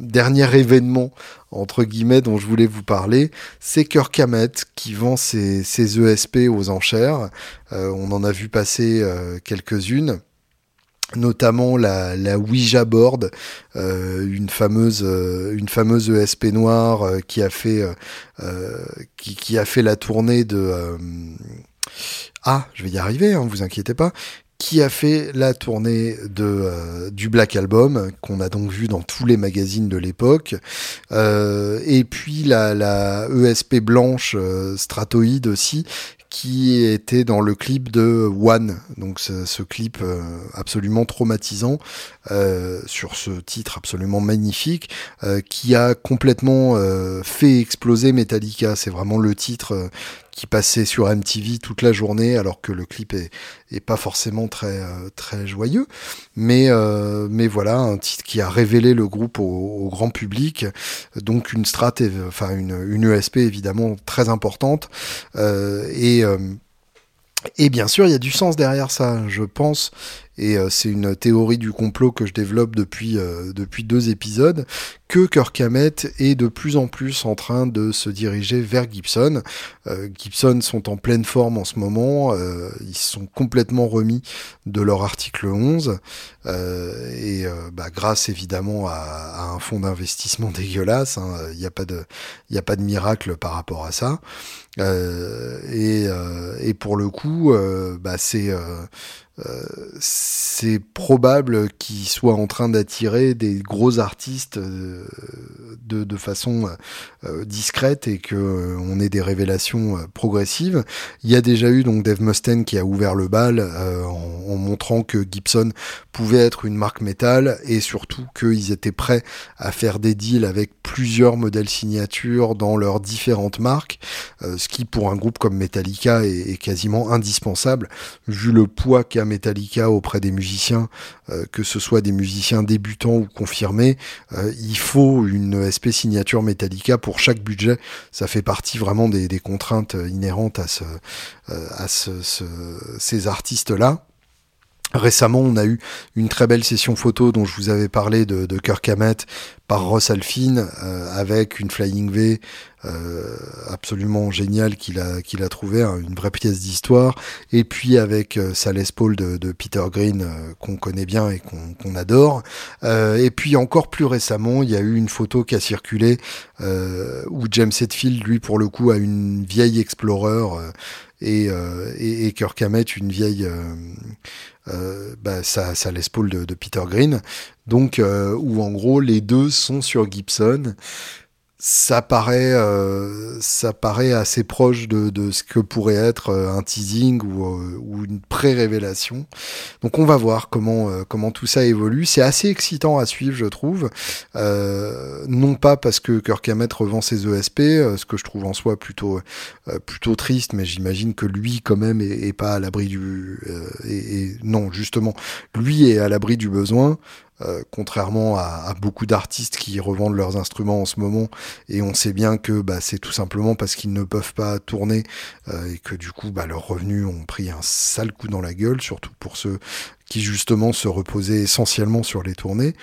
dernier événement entre guillemets dont je voulais vous parler, c'est Kirkamet qui vend ses, ESP aux enchères. Euh, on en a vu passer euh, quelques-unes. notamment la, Ouija board, euh, une fameuse ESP noire qui a fait qui, qui, a fait la tournée de ah je vais y arriver, hein, vous inquiétez pas, qui a fait la tournée de du Black Album qu'on a donc vu dans tous les magazines de l'époque et puis la, ESP blanche Stratoid aussi qui était dans le clip de One, donc ce, clip euh, absolument traumatisant euh, sur ce titre absolument magnifique, euh, qui a complètement fait exploser Metallica. C'est vraiment le titre qui passait sur MTV toute la journée, alors que le clip est, pas forcément très très joyeux, mais mais voilà un titre qui a révélé le groupe au, grand public, donc une strat, enfin une, une ESP évidemment très importante. Et et bien sûr, il y a du sens derrière ça, je pense, et euh, c'est une théorie du complot que je développe depuis, euh, depuis deux épisodes, que Kirk Hammett est de plus en plus en train de se diriger vers Gibson. Euh, Gibson sont en pleine forme en ce moment, ils sont complètement remis de leur article 11, et bah, grâce évidemment à, à un fonds d'investissement dégueulasse, hein, il n'y a, pas de, a pas de miracle par rapport à ça. et, et pour le coup, bah, c'est euh, c'est probable qu'il soit en train d'attirer des gros artistes euh, de, façon euh, discrète et que on ait des révélations progressives. Il y a déjà eu donc Dave Mustaine qui a ouvert le bal en, en, montrant que Gibson pouvait être une marque métal et surtout qu'ils étaient prêts à faire des deals avec plusieurs modèles signatures dans leurs différentes marques, ce qui pour un groupe comme Metallica est, est quasiment indispensable vu le poids qu'a Metallica auprès des musiciens, euh, que ce soit des musiciens débutants ou confirmés, euh, il faut une espèce signature Metallica pour chaque budget. Ça fait partie vraiment des, contraintes inhérentes à, euh, ces artistes-là. Récemment, on a eu une très belle session photo dont je vous avais parlé de, de Kirk Ross Alfin avec une Flying V euh, absolument génial qu'il a qu'il a trouvé, hein, une vraie pièce d'histoire. Et puis avec euh, sa Les Paul de, Peter Green euh, qu'on connaît bien et qu'on adore. Euh, et puis encore plus récemment, il y a eu une photo qui a circulé où James Hetfield, lui pour le coup, a une vieille Explorer et, et, et une vieille euh, bah, ça, ça Les Paul de, de, Peter Green. Donc, euh, où en gros les deux sont sur Gibson ça paraît, euh, ça paraît assez proche de, de, ce que pourrait être euh, un teasing ou, euh, ou une pré-révélation. Donc on va voir comment, comment tout ça évolue. C'est assez excitant à suivre, je trouve. non pas parce que Kirk Hammett revend ses ESP, ce que je trouve en soi plutôt, plutôt triste, mais j'imagine que lui quand même est, pas à l'abri du... et, et, non, justement, lui est à l'abri du besoin. Euh, contrairement à, beaucoup d'artistes qui revendent leurs instruments en ce moment, et on sait bien que bah, c'est tout simplement parce qu'ils ne peuvent pas tourner euh, et que du coup bah, leurs revenus ont pris un sale coup dans la gueule, surtout pour ceux qui justement se reposaient essentiellement sur les tournées.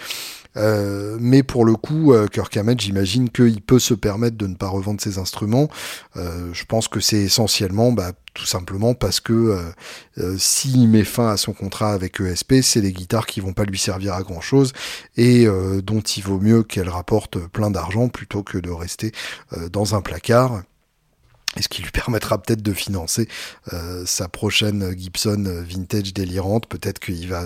Euh, mais pour le coup, euh, Kirk Hammett, j'imagine qu'il peut se permettre de ne pas revendre ses instruments. Euh, je pense que c'est essentiellement, bah, tout simplement parce que euh, s'il met fin à son contrat avec ESP, c'est des guitares qui vont pas lui servir à grand chose et dont il vaut mieux qu'elles rapportent plein d'argent plutôt que de rester dans un placard et ce qui lui permettra peut-être de financer euh, sa prochaine Gibson vintage délirante. Peut-être qu'il va,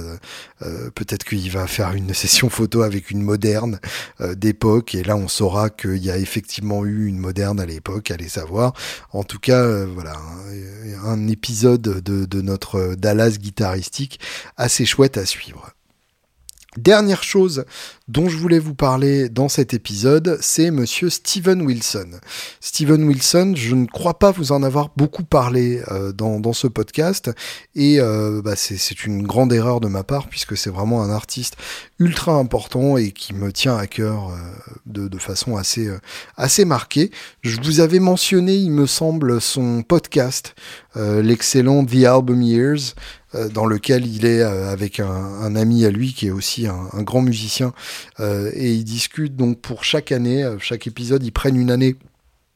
euh, peut-être qu'il va faire une session photo avec une moderne euh, d'époque. Et là, on saura qu'il y a effectivement eu une moderne à l'époque. Allez savoir. En tout cas, voilà, un, épisode de, de notre Dallas guitaristique assez chouette à suivre. Dernière chose dont je voulais vous parler dans cet épisode, c'est monsieur Steven Wilson. Steven Wilson, je ne crois pas vous en avoir beaucoup parlé euh, dans, ce podcast, et euh, bah c'est une grande erreur de ma part, puisque c'est vraiment un artiste ultra important et qui me tient à cœur euh, de, de, façon assez, assez marquée. Je vous avais mentionné, il me semble, son podcast, l'excellent The Album Years, dans lequel il est avec un, ami à lui qui est aussi un, grand musicien euh, et ils discutent donc pour chaque année, chaque épisode, ils prennent une année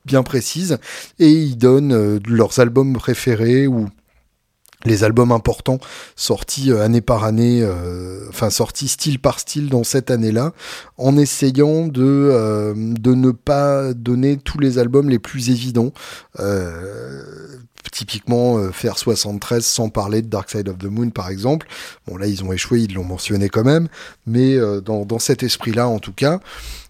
bien précise et ils donnent leurs albums préférés ou les albums importants sortis euh, année par année, euh, enfin sortis style par style dans cette année-là, en essayant de, euh, de ne pas donner tous les albums les plus évidents. Typiquement faire 73 sans parler de Dark Side of the Moon par exemple. Bon là ils ont échoué, ils l'ont mentionné quand même, mais dans, dans cet esprit-là en tout cas.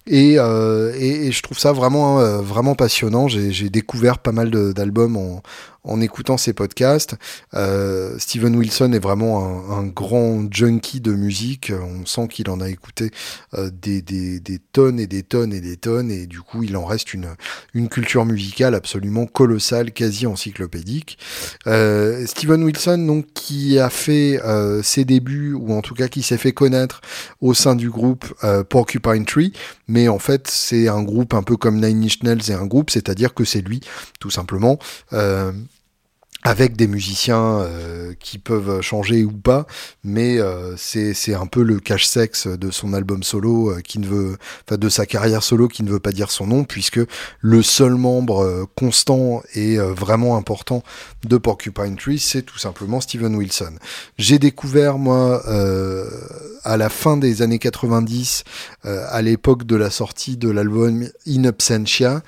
Et, et, et, je trouve ça vraiment, vraiment passionnant. J'ai découvert pas mal d'albums en, en écoutant ces podcasts. Euh, Steven Wilson est vraiment un, grand junkie de musique. On sent qu'il en a écouté euh, des, des, des, tonnes et des tonnes et des tonnes, et du coup, il en reste une, culture musicale absolument colossale, quasi encyclopédique. Euh, Steven Wilson, donc, qui a fait ses débuts, ou en tout cas qui s'est fait connaître au sein du groupe Porcupine Tree, mais en fait, c'est un groupe un peu comme Nine Inch Nails et un groupe, c'est-à-dire que c'est lui, tout simplement. Avec des musiciens euh, qui peuvent changer ou pas, mais euh, c'est un peu le cache-sexe de son album solo euh, qui ne veut, enfin de sa carrière solo qui ne veut pas dire son nom, puisque le seul membre constant et vraiment important de Porcupine Tree, c'est tout simplement Steven Wilson. J'ai découvert moi à la fin des années 90, à l'époque de la sortie de l'album In Absentia,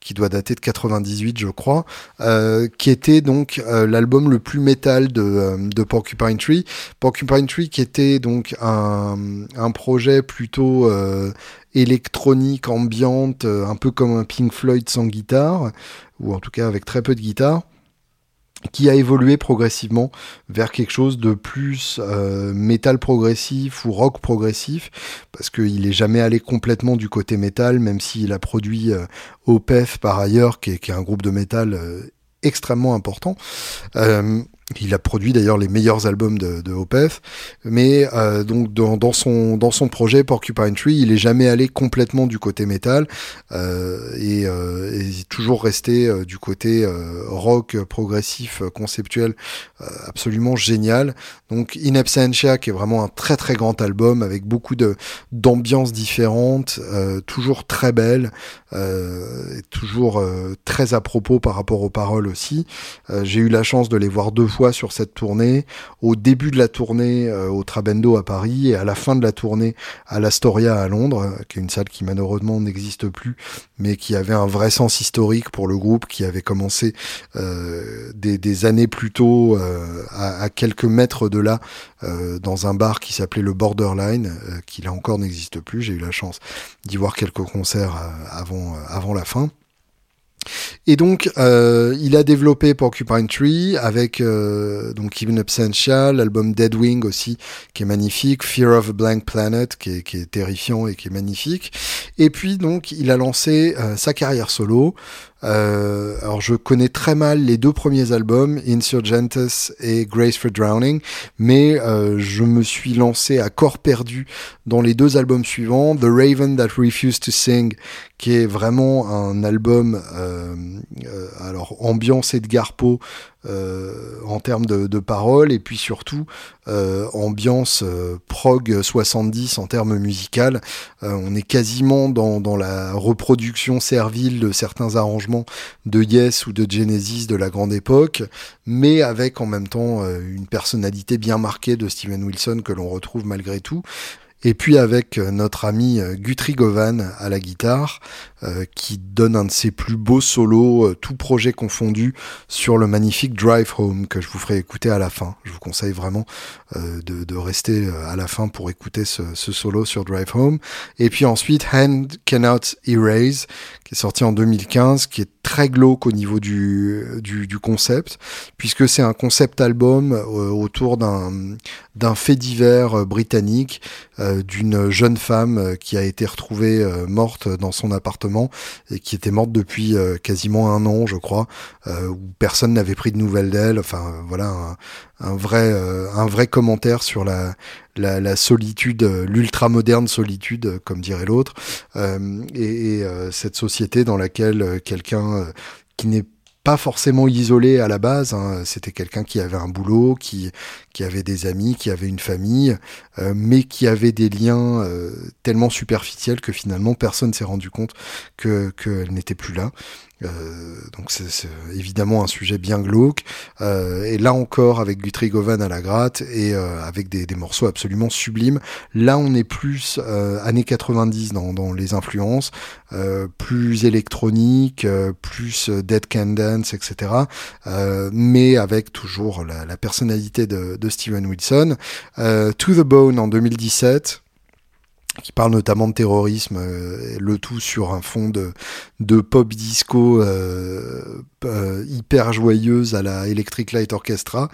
qui doit dater de 98 je crois, euh, qui était donc euh, l'album le plus métal de, euh, de, Porcupine Tree. Porcupine Tree qui était donc un, un projet plutôt électronique, ambiante, un peu comme un Pink Floyd sans guitare, ou en tout cas avec très peu de guitare qui a évolué progressivement vers quelque chose de plus euh, métal progressif ou rock progressif, parce qu'il est jamais allé complètement du côté métal, même s'il a produit euh, Opeth par ailleurs, qui est, qui est, un groupe de métal euh, extrêmement important. Euh, il a produit d'ailleurs les meilleurs albums de, de Opeth, mais euh, donc dans, son dans son projet Porcupine Tree, il est jamais allé complètement du côté métal euh, et, euh, est toujours resté euh, du côté euh, rock progressif conceptuel absolument génial. Donc In Absentia qui est vraiment un très très grand album avec beaucoup de d'ambiances différentes, toujours très belle, et toujours très à propos par rapport aux paroles aussi. J'ai eu la chance de les voir deux sur cette tournée, au début de la tournée euh, au Trabendo à Paris et à la fin de la tournée à l'Astoria à Londres, euh, qui est une salle qui malheureusement n'existe plus, mais qui avait un vrai sens historique pour le groupe, qui avait commencé euh, des, années plus tôt à, quelques mètres de là, dans un bar qui s'appelait le Borderline, qui là encore n'existe plus. J'ai eu la chance d'y voir quelques concerts avant, avant la fin. Et donc, euh, il a développé Porcupine Tree avec euh, donc Even Absentia, l'album Deadwing aussi, qui est magnifique, Fear of a Blank Planet, qui est, qui est terrifiant et qui est magnifique. Et puis donc, il a lancé euh, sa carrière solo. Euh, alors je connais très mal les deux premiers albums, Insurgentes et Grace for Drowning, mais euh, je me suis lancé à corps perdu dans les deux albums suivants, The Raven That Refused to Sing, qui est vraiment un album, euh, euh alors ambiance Edgar Poe, en termes de, paroles et puis surtout euh, ambiance euh, prog 70 en termes musical. on est quasiment dans, la reproduction servile de certains arrangements de Yes ou de Genesis de la grande époque, mais avec en même temps une personnalité bien marquée de Steven Wilson que l'on retrouve malgré tout. Et puis avec notre ami Guthrie Govan à la guitare, euh, qui donne un de ses plus beaux solos, euh, tout projet confondu, sur le magnifique Drive Home que je vous ferai écouter à la fin. Je vous conseille vraiment euh, de, de, rester à la fin pour écouter ce, ce, solo sur Drive Home. Et puis ensuite Hand Cannot Erase, qui est sorti en 2015, qui est très glauque au niveau du, du, concept, puisque c'est un concept album autour d'un fait divers britannique d'une jeune femme qui a été retrouvée morte dans son appartement et qui était morte depuis euh, quasiment un an, je crois, euh, où personne n'avait pris de nouvelles d'elle. Enfin, voilà vrai euh, un vrai commentaire sur la la, solitude, l'ultra moderne solitude, comme dirait l'autre, et, et cette société dans laquelle quelqu'un qui n'est pas forcément isolé à la base. Hein. C'était quelqu'un qui avait un boulot, qui, qui avait des amis, qui avait une famille, euh, mais qui avait des liens euh, tellement superficiels que finalement personne s'est rendu compte que qu'elle n'était plus là. Euh, donc c'est évidemment un sujet bien glauque. Et là encore avec Guthrie Govan à la gratte et avec des, des, morceaux absolument sublimes. Là on est plus années 90 dans, dans les influences, plus électronique, plus Dead Can Dance, etc. mais avec toujours la, personnalité de Steven Wilson. to the Bone en 2017 qui parle notamment de terrorisme, euh, le tout sur un fond de, pop disco euh, euh, hyper joyeuse à la Electric Light Orchestra.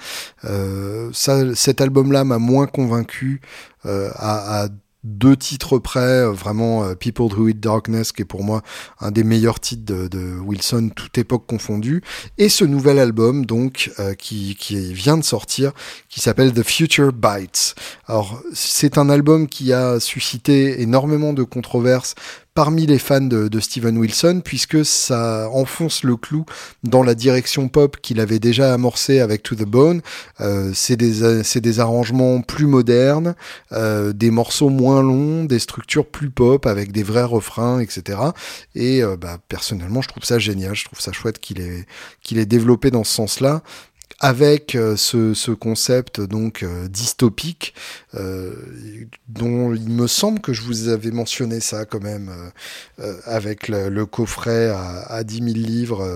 ça, cet album-là m'a moins convaincu à deux titres près, euh, vraiment euh, People Who Eat Darkness, qui est pour moi un des meilleurs titres de, Wilson, toute époque confondue, et ce nouvel album donc euh, qui, qui vient de sortir, qui s'appelle The Future Bites. Alors c'est un album qui a suscité énormément de controverses parmi les fans de, Steven Wilson, puisque ça enfonce le clou dans la direction pop qu'il avait déjà amorcé avec To the Bone. Euh, c'est des, des arrangements plus modernes, euh, des morceaux moins longs, des structures plus pop avec des vrais refrains, etc. Et euh, bah, personnellement, je trouve ça génial. Je trouve ça chouette qu'il ait, qu'il ait développé dans ce sens-là avec euh, ce, ce, concept donc euh, dystopique euh, dont il me semble que je vous avais mentionné ça quand même avec le, coffret à, à, 10 000 livres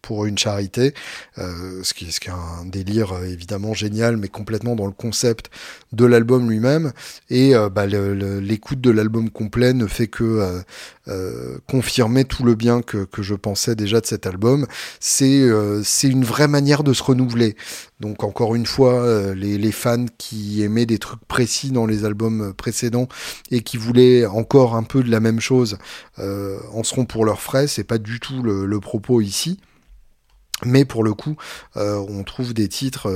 pour une charité ce, qui, est un délire évidemment génial mais complètement dans le concept de l'album lui-même. Et bah, l'écoute de l'album complet ne fait que confirmer tout le bien que, que, je pensais déjà de cet album. C'est c'est une vraie manière de se Donc encore une fois, euh, les, fans qui aimaient des trucs précis dans les albums précédents et qui voulaient encore un peu de la même chose euh, en seront pour leurs frais. C'est pas du tout le propos ici. Mais pour le coup, euh, on trouve des titres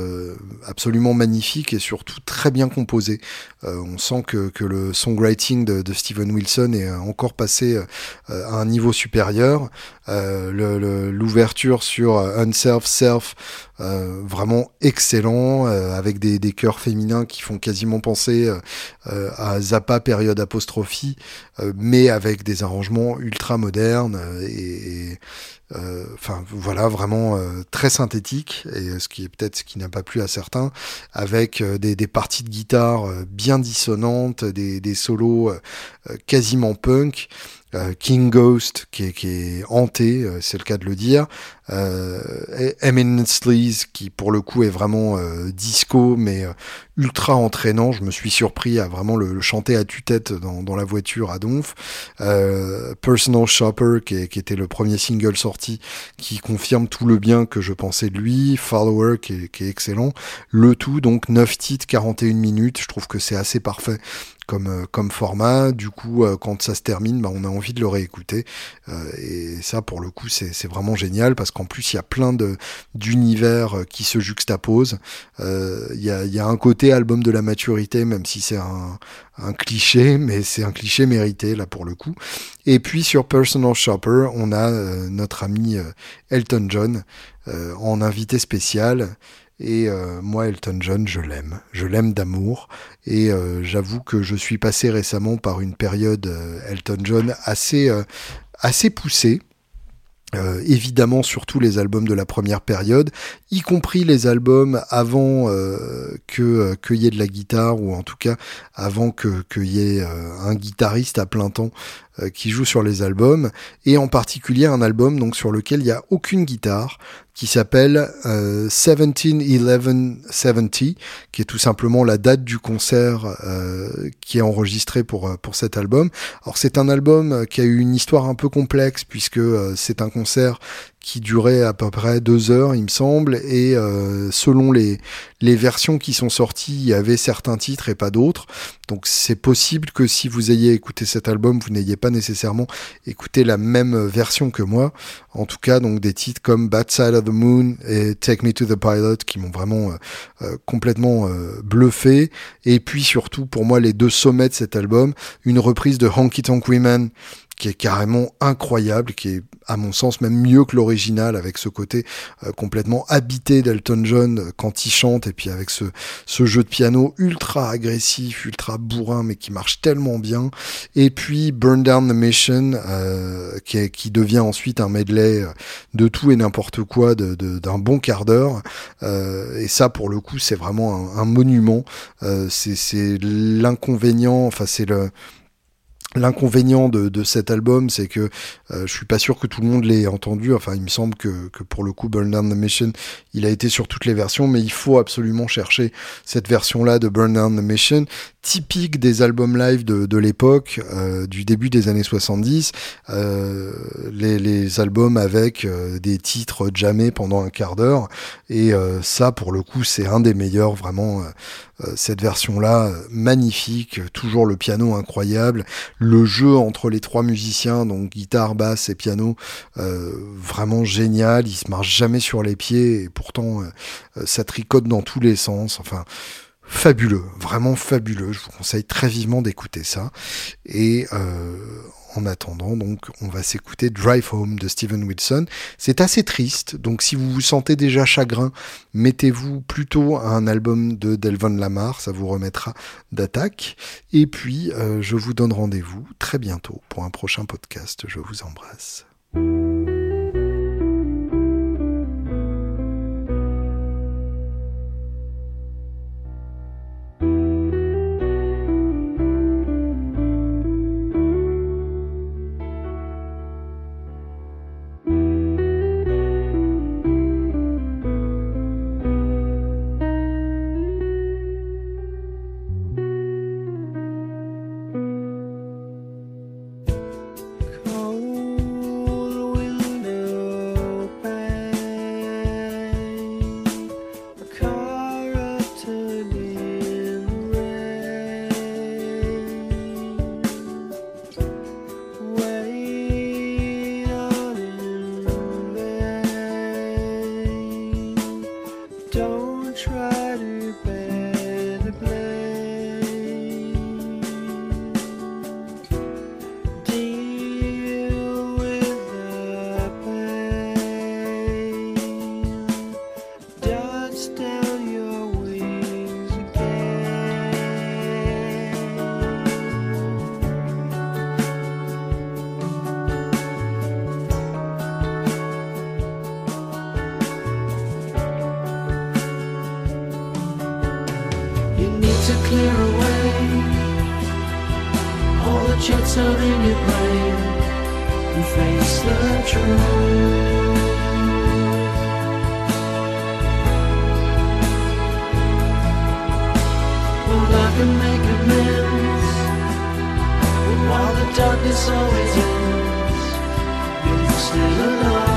absolument magnifiques et surtout très bien composés. On sent que, que, le songwriting de, de, Steven Wilson est encore passé à un niveau supérieur. L'ouverture sur Unself Self, vraiment excellent, avec des, des chœurs féminins qui font quasiment penser à Zappa période apostrophie, mais avec des arrangements ultra modernes et, et euh, enfin voilà, vraiment euh, très synthétique, et ce qui est peut-être ce qui n'a pas plu à certains, avec euh, des, des, parties de guitare bien dissonantes, des, des solos quasiment punk, King Ghost qui est, qui est hanté, c'est le cas de le dire, euh, Eminence qui pour le coup est vraiment disco mais ultra entraînant. Je me suis surpris à vraiment le, chanter à tue-tête dans, dans, la voiture à Donf. Euh, Personal Shopper, qui, qui, était le premier single sorti, qui confirme tout le bien que je pensais de lui. Follower, qui est, qui est excellent. Le tout, donc 9 titres, 41 minutes. Je trouve que c'est assez parfait comme, euh, comme format. Du coup, euh, quand ça se termine, bah, on a envie de le réécouter. Euh, et ça, pour le coup, c'est vraiment génial parce qu'en plus, il y a plein d'univers qui se juxtaposent. Il y, a, un côté album de la maturité, même si c'est un, cliché, mais c'est un cliché mérité là pour le coup. Et puis sur Personal Shopper, on a notre ami Elton John en invité spécial. Et euh, moi, Elton John, je l'aime. Je l'aime d'amour. Et euh, j'avoue que je suis passé récemment par une période euh, Elton John assez poussée. Euh, évidemment surtout les albums de la première période, y compris les albums avant euh, que qu'il y ait de la guitare ou en tout cas avant que qu'il y ait un guitariste à plein temps qui joue sur les albums et en particulier un album donc sur lequel il n'y a aucune guitare qui s'appelle euh, 17-11-70, qui est tout simplement la date du concert euh, qui est enregistré pour, euh, pour cet album. Alors c'est un album qui a eu une histoire un peu complexe puisque euh, c'est un concert qui durait à peu près deux heures, il me semble, et euh, selon les, versions qui sont sorties, il y avait certains titres et pas d'autres. Donc c'est possible que si vous ayez écouté cet album, vous n'ayez pas nécessairement écouté la même version que moi. En tout cas, donc des titres comme Bad Side of the Moon et Take Me to the Pilot qui m'ont vraiment euh, euh, complètement bluffé. Et puis surtout, pour moi, les deux sommets de cet album, une reprise de Honky Tonk Women qui est carrément incroyable, qui est à mon sens même mieux que l'original avec ce côté euh, complètement habité d'Elton John euh, quand il chante et puis avec ce, ce jeu de piano ultra agressif, ultra bourrin mais qui marche tellement bien. Et puis Burn Down the Mission euh, qui, qui devient ensuite un medley de tout et n'importe quoi d'un de, d'un bon quart d'heure. Et ça pour le coup c'est vraiment un, un monument. C'est l'inconvénient enfin c'est le L'inconvénient de, de, cet album, c'est que euh, je suis pas sûr que tout le monde l'ait entendu. Enfin, il me semble que, que, pour le coup, Burn Down the Mission, il a été sur toutes les versions, mais il faut absolument chercher cette version-là de Burn Down the Mission, typique des albums live de, de l'époque, euh, du début des années 70. Euh, les, les, albums avec euh, des titres jamais pendant un quart d'heure. Et euh, ça, pour le coup, c'est un des meilleurs, vraiment. Cette version-là, magnifique, toujours le piano incroyable le jeu entre les trois musiciens, donc guitare, basse et piano, euh, vraiment génial. Il se marche jamais sur les pieds et pourtant euh, euh, ça tricote dans tous les sens. Enfin, fabuleux, vraiment fabuleux. Je vous conseille très vivement d'écouter ça. Et euh, en attendant, donc, on va s'écouter Drive Home de Steven Wilson. C'est assez triste, donc si vous vous sentez déjà chagrin, mettez-vous plutôt à un album de Delvon Lamar, ça vous remettra d'attaque. Et puis, euh, je vous donne rendez-vous très bientôt pour un prochain podcast. Je vous embrasse. Darkness always ends. You're still alive.